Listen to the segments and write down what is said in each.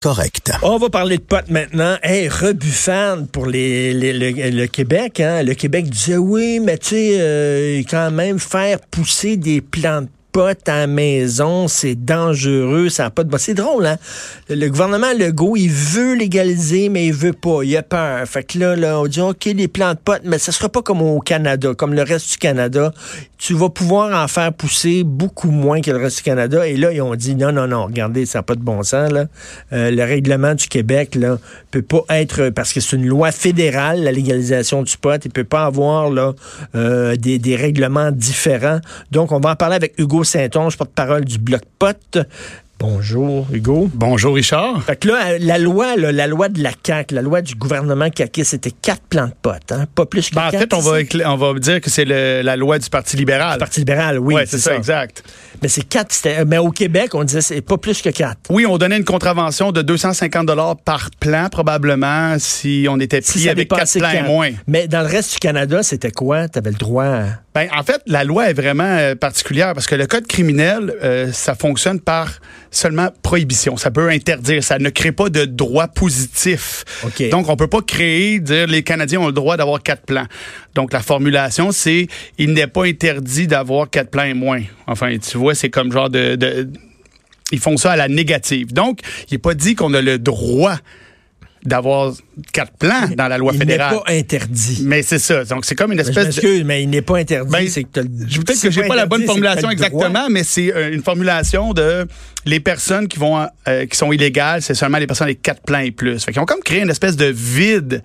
Correct. On va parler de potes maintenant. Hey, rebuffade pour le, Québec. Hein? Le Québec disait oui, mais tu sais, euh, quand même faire pousser des plants la maison, c'est dangereux, ça n'a pas de bon. C'est drôle, hein? Le gouvernement Legault, il veut légaliser, mais il veut pas. Il a peur. Fait que là, là, on dit OK, les plants de potes, mais ça sera pas comme au Canada, comme le reste du Canada. Tu vas pouvoir en faire pousser beaucoup moins que le reste du Canada. Et là, ils ont dit non, non, non, regardez, ça n'a pas de bon sens, là. Euh, le règlement du Québec, là, peut pas être, parce que c'est une loi fédérale, la légalisation du pot, il peut pas avoir, là, euh, des, des règlements différents. Donc, on va en parler avec Hugo Saint-Onge, porte-parole du Bloc Pot. Bonjour, Hugo. Bonjour Richard. Fait que là, la loi, là, la loi de la CAQ, la loi du gouvernement CAQ, c'était quatre plants de potes, hein? Pas plus que Ben, en fait, on va, on dire que c'est la loi du Parti libéral. Le Parti libéral, oui. Ouais, c'est ça, exact. Mais c'est quatre, c'était- mais au Québec, on disait c'est pas plus que quatre. Oui, on donnait une contravention de 250 dollars par plan, probablement, si on était Si pris ça avec quatre plans et moins. Mais dans le reste du Canada, c'était quoi? Tu avais le droit à... Ben, en fait, la loi est vraiment euh, particulière parce que le code criminel, euh, ça fonctionne par seulement prohibition. Ça peut interdire. Ça ne crée pas de droit positif. Donc, on peut pas créer, dire les Canadiens ont le droit d'avoir quatre plans. Donc, la formulation, c'est il n'est pas interdit d'avoir quatre plans et moins. Enfin, tu vois, c'est comme genre de, de- ils font ça à la négative. Donc, il n'est pas dit qu'on a le droit d'avoir quatre plans dans la loi il n'est fédérale. pas interdit. Mais c'est ça. Donc, c'est comme une Mais je espèce de... mais il n'est pas interdit. Ben, c'est que peut-être que j'ai pas la bonne formulation exactement, mais c'est euh, une formulation de les personnes qui vont euh, qui sont illégales, c'est seulement les personnes avec quatre plans et plus. Fait qu'ils ont comme créé une espèce de vide.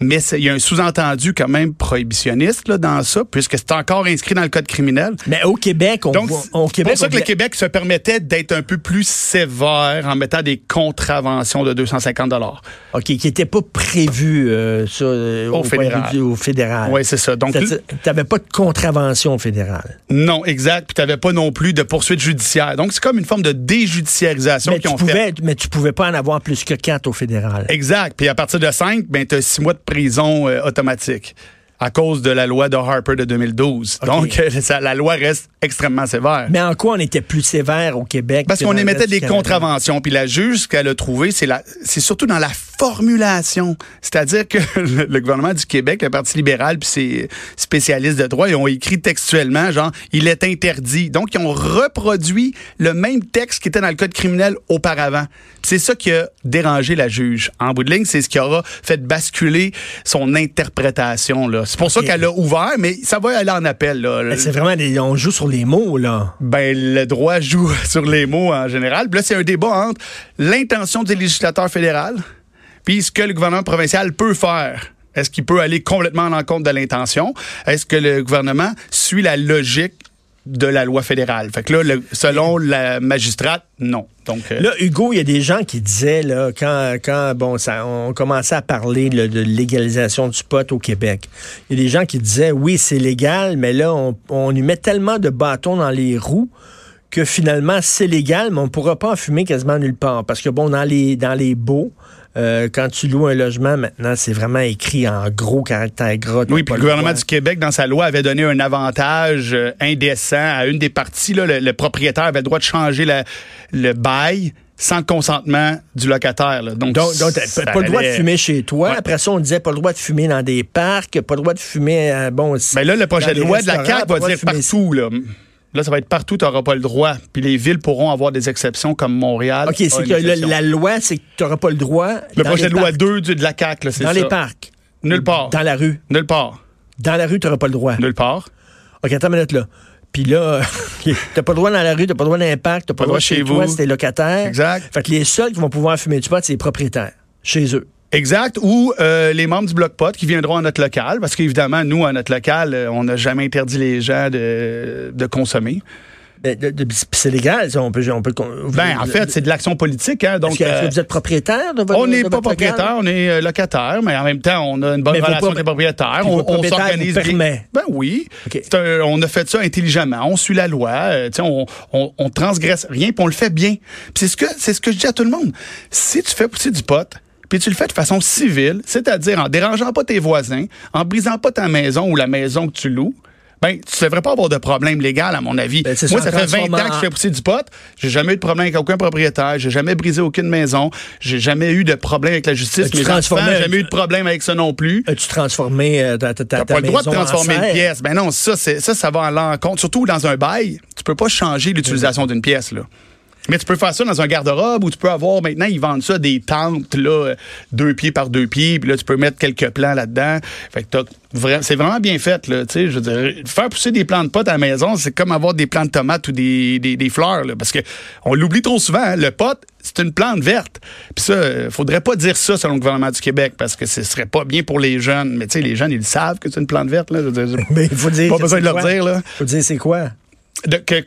Mais il y a un sous-entendu quand même prohibitionniste là, dans ça, puisque c'est encore inscrit dans le code criminel. Mais au Québec, on Donc, voit- c'est au Québec, pour ça on que le Québec se permettait d'être un peu plus sévère en mettant des contraventions de 250 dollars. OK, qui n'était pas prévu euh, ça, euh, Au fédéral. du- au fédéral. Oui, c'est ça. Donc, Tu n'avais pas de contravention fédérale. non, exact. Puis t'avais pas non plus de poursuite judiciaire. Donc, c'est comme une forme de déjudiciarisation qu'ils tu, ont fait. mais tu pouvais pas en avoir plus que quatre au fédéral. Exact. Puis à partir de 5, ben, tu as six mois de prison euh, automatique à cause de la loi de Harper de 2012. OK. Donc, euh, ça- la loi reste extrêmement sévère. Mais en quoi on était plus sévère au Québec? Parce qu'on émettait des contraventions. Puis la juge, ce qu'elle a trouvé, c'est surtout dans la formulation. C'est-à-dire que le, le gouvernement du Québec, le Parti libéral, puis ses spécialistes de droit, ils ont écrit textuellement, genre, il est interdit. Donc, ils ont reproduit le même texte qui était dans le code criminel auparavant. C'est ça qui a dérangé la juge. En bout de ligne, c'est ce qui aura fait basculer son interprétation. Là. C'est pour ça qu'elle a ouvert, mais ça va aller en appel. Là. C'est vraiment des, on joue sur les mots, là. Ben, le droit joue sur les mots en général. Puis là, c'est un débat entre l'intention du législateur fédéral puis ce que le gouvernement provincial peut faire. Est-ce qu'il peut aller complètement à l'encontre de l'intention? Est-ce que le gouvernement suit la logique de la loi fédérale? Fait que là, le- selon la magistrate, non. Donc, euh, Là, Hugo, il y a des gens qui disaient, là, quand, quand bon, ça, on commençait à parler de légalisation du pot au Québec, il y a des gens qui disaient, oui, c'est légal, mais là, on, on lui met tellement de bâtons dans les roues que finalement, c'est légal, mais on ne pourra pas en fumer quasiment nulle part. Parce que, bon, dans les, dans les baux, euh, quand tu loues un logement, maintenant, c'est vraiment écrit en gros caractère gras. Oui, puis le gouvernement du Québec, dans sa loi, avait donné un avantage euh, indécent à une des parties. Là, le, le propriétaire avait le droit de changer la- le bail sans le consentement du locataire. là. Donc, pas le droit de fumer chez toi. Ouais. Après ça, on disait pas le droit de fumer dans des parcs, pas le droit de fumer, euh, bon... Ben là, le projet de loi de la CAQ va dire partout. Là. Là, ça va être partout, tu n'auras pas le droit. Puis les villes pourront avoir des exceptions comme Montréal. OK, c'est que le- la loi, c'est que tu n'auras pas le droit. Le dans projet de loi parcs. 2 du- de la CAQ, c'est Dans ça. les parcs. Nulle part. Dans la rue. Nulle part. Dans la rue, tu n'auras pas le droit. Nulle part. OK, attends une minute, là. Puis là, t'as pas le droit dans la rue, t'as pas le droit dans les parcs, t'as pas le droit chez, toi vous. si t'es locataire. Exact. Fait que les seuls qui vont pouvoir fumer du pot, c'est les propriétaires, chez eux. Exact. Ou euh, les membres du Bloc Pot qui viendront à notre local, parce qu'évidemment, nous, à notre local, euh, on n'a jamais interdit les gens de, de consommer. Ben, c'est légal, ça, on peut... On peut Ben, en fait, c'est de l'action politique. Hein, donc, que, euh, vous êtes propriétaire de votre on n'est pas propriétaire, on est locataire, mais en même temps, on a une bonne Mais relation avec les propriétaires. On, s'organise vous? Ben oui. Un- on a fait ça intelligemment. On suit la loi. euh, on, on, on transgresse rien, puis on le fait bien. C'est ce que c'est ce que je dis à tout le monde. Si tu fais pousser du pot, puis tu le fais de façon civile, c'est-à-dire en dérangeant pas tes voisins, en brisant pas ta maison ou la maison que tu loues. Ben, tu devrais pas avoir de problème légal, à mon avis. Ben, Moi, ça, fait 20 ans que je fais pousser du pot. J'ai jamais eu de problème avec aucun propriétaire. J'ai jamais brisé aucune maison. J'ai jamais eu de problème avec la justice. Mes enfants, jamais eu de problème avec ça non plus. As-tu transformé euh, ta, ta, ta, ta pas le droit de transformer une pièce. Ben non, ça, ça, ça va à l'encontre. Surtout dans un bail, tu peux pas changer l'utilisation d'une pièce, là. Mais tu peux faire ça dans un garde-robe où tu peux avoir, maintenant, ils vendent ça des tentes, là, euh, deux pieds par deux pieds, puis là, tu peux mettre quelques plants là-dedans. Fait que vra- c'est vraiment bien fait, là, tu sais, je veux dire, faire pousser des plants de potes à la maison, c'est comme avoir des plants de tomates ou des, des, des fleurs, là, parce que on l'oublie trop souvent, hein, le pot, c'est une plante verte. Puis ça, euh, faudrait pas dire ça selon le gouvernement du Québec, parce que ce serait pas bien pour les jeunes. Mais tu sais, les jeunes, ils savent que c'est une plante verte, là. Je veux dire, Mais il faut dire. Pas besoin de leur quoi? dire, là. faut dire c'est quoi? de- que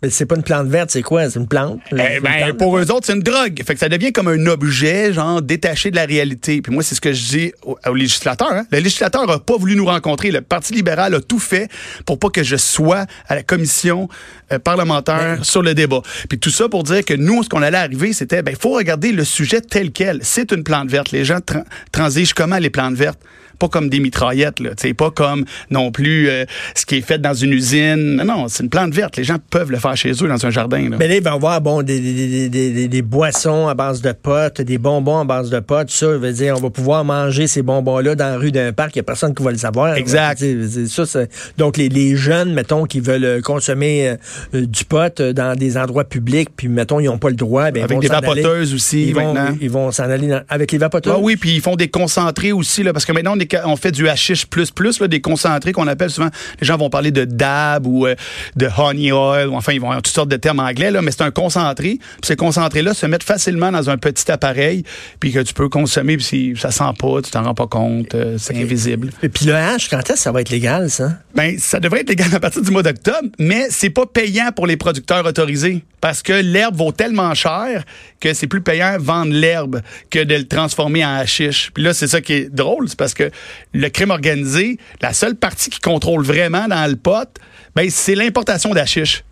Mais c'est pas une plante verte, c'est quoi? C'est une plante? Eh une ben, plante. pour eux autres, c'est une drogue. Fait que ça devient comme un objet, genre, détaché de la réalité. Puis moi, c'est ce que je dis au, au législateur. hein. Le législateur a pas voulu nous rencontrer. Le Parti libéral a tout fait pour pas que je sois à la commission euh, parlementaire sur le débat. Puis tout ça pour dire que nous, ce qu'on allait arriver, c'était, ben, faut regarder le sujet tel quel. C'est une plante verte. Les gens tran- transigent comment les plantes vertes? Pas comme des mitraillettes, là. C'est pas comme non plus euh, ce qui est fait dans une usine. Non, non, c'est une plante verte. Les gens peuvent le faire chez eux dans un jardin. Là. Mais là, il va y avoir bon, des, des, des, des, boissons à base de potes, des bonbons à base de potes, ça. veut dire, on va pouvoir manger ces bonbons-là dans la rue d'un parc. Il n'y a personne qui va le savoir. Exact. Ça, donc, les, les jeunes, mettons, qui veulent euh, consommer euh, du pot euh, dans des endroits publics, puis, mettons, ils n'ont pas le droit. ben, ils Avec vont des aller- vapoteuses aussi, Ils vont, ils vont s'en aller dans- avec les vapoteuses. Ah oui, puis ils font des concentrés aussi, là, parce que maintenant, on, est on fait du hashish plus plus, là, des concentrés qu'on appelle souvent, les gens vont parler de dab ou euh, de honey oil, ou enfin, ils vont avoir toutes sortes de termes anglais, là, mais c'est un concentré. Puis ces concentrés-là se mettent facilement dans un petit appareil, puis que tu peux consommer, puis si ça sent pas, tu t'en rends pas compte, euh, c'est invisible. Et puis le hash, quand est-ce que ça va être légal, ça? Ben, ça devrait être légal à partir du mois d'octobre, mais c'est pas payant pour les producteurs autorisés parce que l'herbe vaut tellement cher que c'est plus payant vendre l'herbe que de le transformer en hashish. Puis là, c'est ça qui est drôle, c'est parce que le crime organisé, la seule partie qui contrôle vraiment dans le pot, ben, c'est l'importation d'hashish.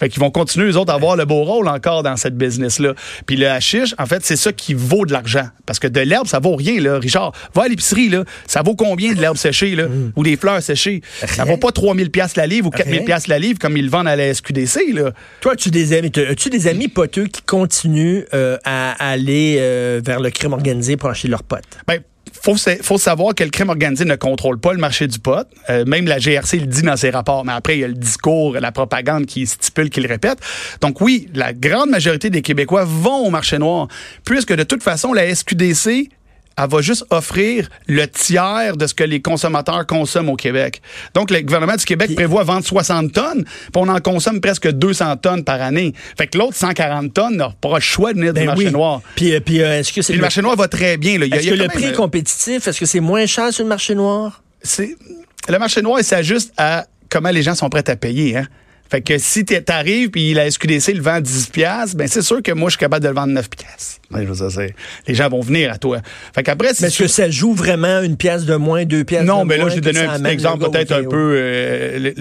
Fait qu'ils vont continuer, eux autres, à avoir le beau rôle encore dans cette business-là. Puis le hashish, en fait, c'est ça qui vaut de l'argent. Parce que de l'herbe, ça vaut rien, là. Richard, va à l'épicerie, là. Ça vaut combien de l'herbe séchée, là? Ou des fleurs séchées? Ça vaut pas 3000 pièces la livre ou 4000 Rien. pièces la livre comme ils le vendent à la SQDC, là. Toi, as-tu des amis, as-tu des amis poteux qui continuent euh, à aller euh, vers le crime organisé pour acheter leurs potes? Ben, faut, faut savoir que le crime organisé ne contrôle pas le marché du pot. Euh, même la GRC le dit dans ses rapports. Mais après, il y a le discours, la propagande qui stipule, qui le répète. Donc oui, la grande majorité des Québécois vont au marché noir, puisque de toute façon, la SQDC elle va juste offrir le tiers de ce que les consommateurs consomment au Québec. Donc, le gouvernement du Québec prévoit vendre 60 tonnes, puis on en consomme presque 200 tonnes par année. Fait que l'autre 140 tonnes n'a pas le choix de venir du Ben marché oui. noir. Puis, euh, puis euh, est-ce que c'est le marché noir va très bien. Là. Est-ce que le prix est euh, compétitif? Est-ce que c'est moins cher sur le marché noir? c'est le marché noir, il s'ajuste à comment les gens sont prêts à payer. Hein? Fait que si t'arrives puis la SQDC le vend 10 piastres, ben c'est sûr que moi je suis capable de le vendre 9 piastres. Ouais, je veux dire, c'est- les gens vont venir à toi. Fait qu'après Mais c'est est-ce que ça joue vraiment une pièce de moins, deux pièces non, de mais là, moins j'ai que donné ça un petit exemple peut-être un peu, euh,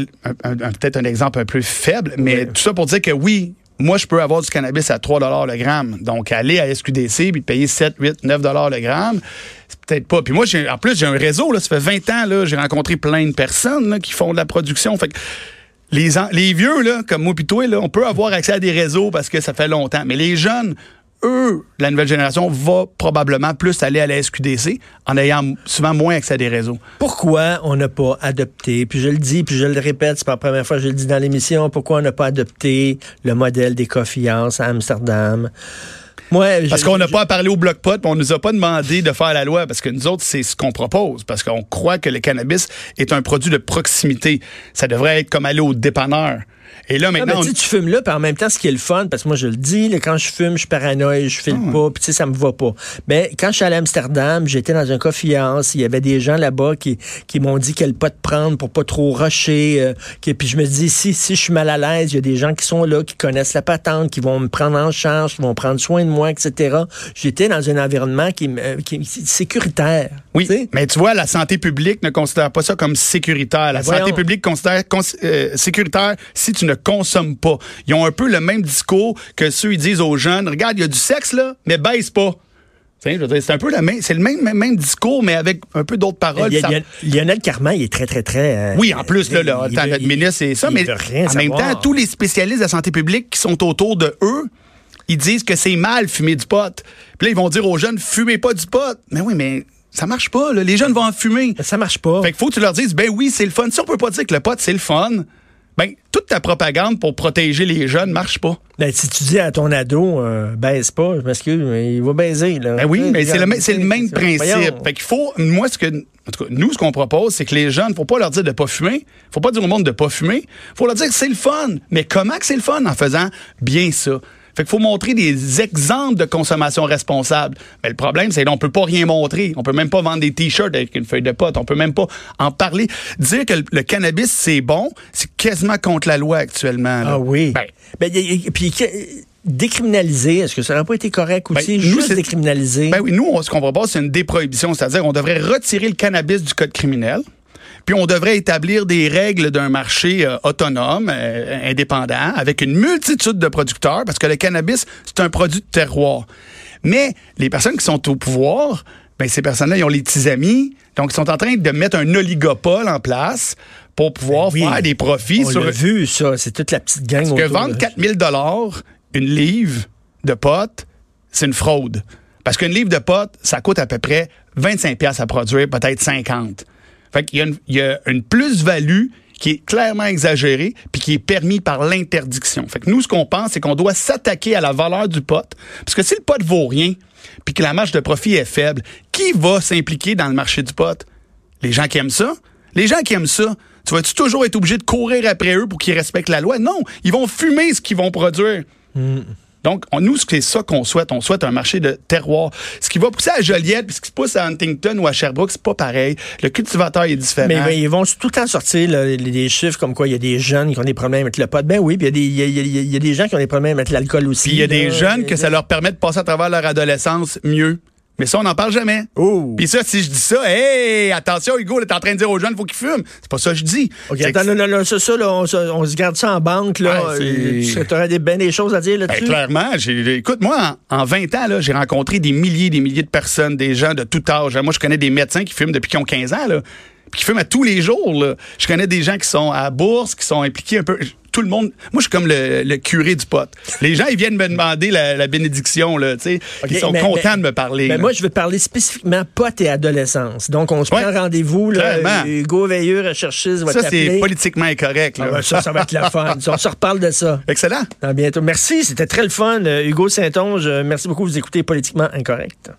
peut-être un exemple un peu faible, mais tout ça pour dire que oui, moi, je peux avoir du cannabis à 3 le gramme. Donc, aller à SQDC puis payer 7, 8, 9 le gramme, c'est peut-être pas. Puis moi, j'ai, en plus, j'ai un réseau, là, ça fait 20 ans, là, j'ai rencontré plein de personnes là, qui font de la production. Fait que les, vieux, là, comme moi là, on peut avoir accès à des réseaux parce que ça fait longtemps. Mais les jeunes, eux, la nouvelle génération, va probablement plus aller à la SQDC en ayant souvent moins accès à des réseaux. Pourquoi on n'a pas adopté, puis je le dis, puis je le répète, c'est pas la première fois que je le dis dans l'émission, pourquoi on n'a pas adopté le modèle des house à Amsterdam? Parce qu'on n'a pas à parler au bloc pot, on nous a pas demandé de faire la loi, parce que nous autres, c'est ce qu'on propose, parce qu'on croit que le cannabis est un produit de proximité. Ça devrait être comme aller au dépanneur. Et là, Ah, maintenant, ben, on- tu fumes là, puis en même temps, ce qui est le fun, parce que moi, je le dis, là, quand je fume, je suis paranoïe, je file Ah. pas, puis tu sais, ça me va pas. Mais quand je suis allé à Amsterdam, j'étais dans un house, il y avait des gens là-bas qui, qui m'ont dit quel pas de prendre pour pas trop rusher. euh, qui- puis je me dis, si, si je suis mal à l'aise, il y a des gens qui sont là, qui connaissent la patente, qui vont me prendre en charge, qui vont prendre soin de moi, etc. J'étais dans un environnement qui, me- qui, qui- sécuritaire. Oui, mais tu vois, la santé publique ne considère pas ça comme sécuritaire. La Ben santé voyons. publique considère cons- euh, sécuritaire si tu ne consommes pas. Ils ont un peu le même discours que ceux ils disent aux jeunes, regarde, il y a du sexe là, mais baisse pas. C'est un peu le même, c'est le même, même, même discours, mais avec un peu d'autres paroles. A- Ça- a- Lionel Carman, il est très, très, très... euh, Oui, en plus, là, là, il- notre ministre, c'est ça, mais en même temps, tous les spécialistes de la santé publique qui sont autour de eux, ils disent que c'est mal fumer du pot. Puis là, ils vont dire aux jeunes, fumez pas du pot. Mais oui, mais ça marche pas, là. Les jeunes vont en fumer. Ça marche pas. Fait qu'il faut que tu leur dises, ben oui, c'est le fun. Si on peut pas dire que le pot, c'est le fun, ben, toute ta propagande pour protéger les jeunes marche pas. Ben, si tu dis à ton ado, euh, baise pas, je m'excuse, mais il va baiser. Là. Ben oui, mais c'est le, même- le principe. Fait qu'il faut, moi, ce que, en tout cas, nous, ce qu'on propose, c'est que les jeunes, faut pas leur dire de pas fumer. Faut pas dire au monde de pas fumer. Faut leur dire que c'est le fun. Mais comment que c'est le fun en faisant bien ça? Fait qu'il faut montrer des exemples de consommation responsable. Mais le problème, c'est qu'on peut pas rien montrer. On peut même pas vendre des t-shirts avec une feuille de pote. On peut même pas en parler. Dire que le, le cannabis, c'est bon, c'est quasiment contre la loi actuellement. là. Ah oui. Ben, Ben, y- y- puis décriminaliser, est-ce que ça n'aurait pas été correct aussi? Ben, nous, juste décriminaliser? Ben oui, nous, on- ce qu'on propose, c'est une déprohibition, c'est-à-dire on devrait retirer le cannabis du code criminel. Puis on devrait établir des règles d'un marché euh, autonome, euh, indépendant, avec une multitude de producteurs, parce que le cannabis, c'est un produit de terroir. Mais les personnes qui sont au pouvoir, ben ces personnes-là, ils ont les petits amis, donc ils sont en train de mettre un oligopole en place pour pouvoir Ben oui. faire des profits On sur l'a vu, ça. C'est toute la petite gang parce que vendre de- 4000 dollars une livre de potes, c'est une fraude. Parce qu'une livre de potes, ça coûte à peu près 25 pièces à produire, peut-être 50. Fait qu'il y a une, il y a une plus-value qui est clairement exagérée puis qui est permis par l'interdiction. Fait que nous, ce qu'on pense, c'est qu'on doit s'attaquer à la valeur du pot. Parce que si le pot vaut rien puis que la marge de profit est faible, qui va s'impliquer dans le marché du pot? Les gens qui aiment ça? Les gens qui aiment ça, tu vas-tu toujours être obligé de courir après eux pour qu'ils respectent la loi? Non, ils vont fumer ce qu'ils vont produire. Donc, on, nous, c'est ça qu'on souhaite. On souhaite un marché de terroir. Ce qui va pousser à Joliette, puis ce qui pousse à Huntington ou à Sherbrooke, c'est pas pareil. Le cultivateur est différent. Mais, mais ils vont tout le temps sortir là, les- des chiffres comme quoi il y a des jeunes qui ont des problèmes avec le pot. Ben oui, puis il y, a des- y y y a gens qui ont des problèmes avec l'alcool aussi. Puis il y a des là. jeunes que ça leur permet de passer à travers leur adolescence mieux. Mais ça, on n'en parle jamais. Oh. Puis ça, si je dis ça, hey, attention, Hugo, t'es en train de dire aux jeunes, faut qu'ils fument. C'est pas ça que je dis. OK, que- attends, non, non, non, ça, ça, là, on, se- on se garde ça en banque, là. Ouais, Euh, tu aurais des, ben des choses à dire Ben, là-dessus? clairement, j'ai, écoute, moi, en, en 20 ans, là, j'ai rencontré des milliers des milliers de personnes, des gens de tout âge. Moi, je connais des médecins qui fument depuis qu'ils ont 15 ans, là, puis qui fument à tous les jours. Là. Je connais des gens qui sont à la bourse, qui sont impliqués un peu. Tout le monde. Moi, je suis comme le, le curé du pot. Les gens, ils viennent me demander la, la bénédiction, là, tu sais. Ils sont mais- contents mais- de me parler. Là. moi, je veux parler spécifiquement pot et adolescence. Donc, on se Ouais. prend rendez-vous. Là. Hugo Veilleux, recherchiste, va ça, c'est politiquement incorrect. Là. Ah ben, ça, ça va être la fun. on se reparle de ça. Excellent. À bientôt. Merci, c'était très le fun. Euh, Hugo Saint-Onge, euh, merci beaucoup. Vous écoutez Politiquement Incorrect.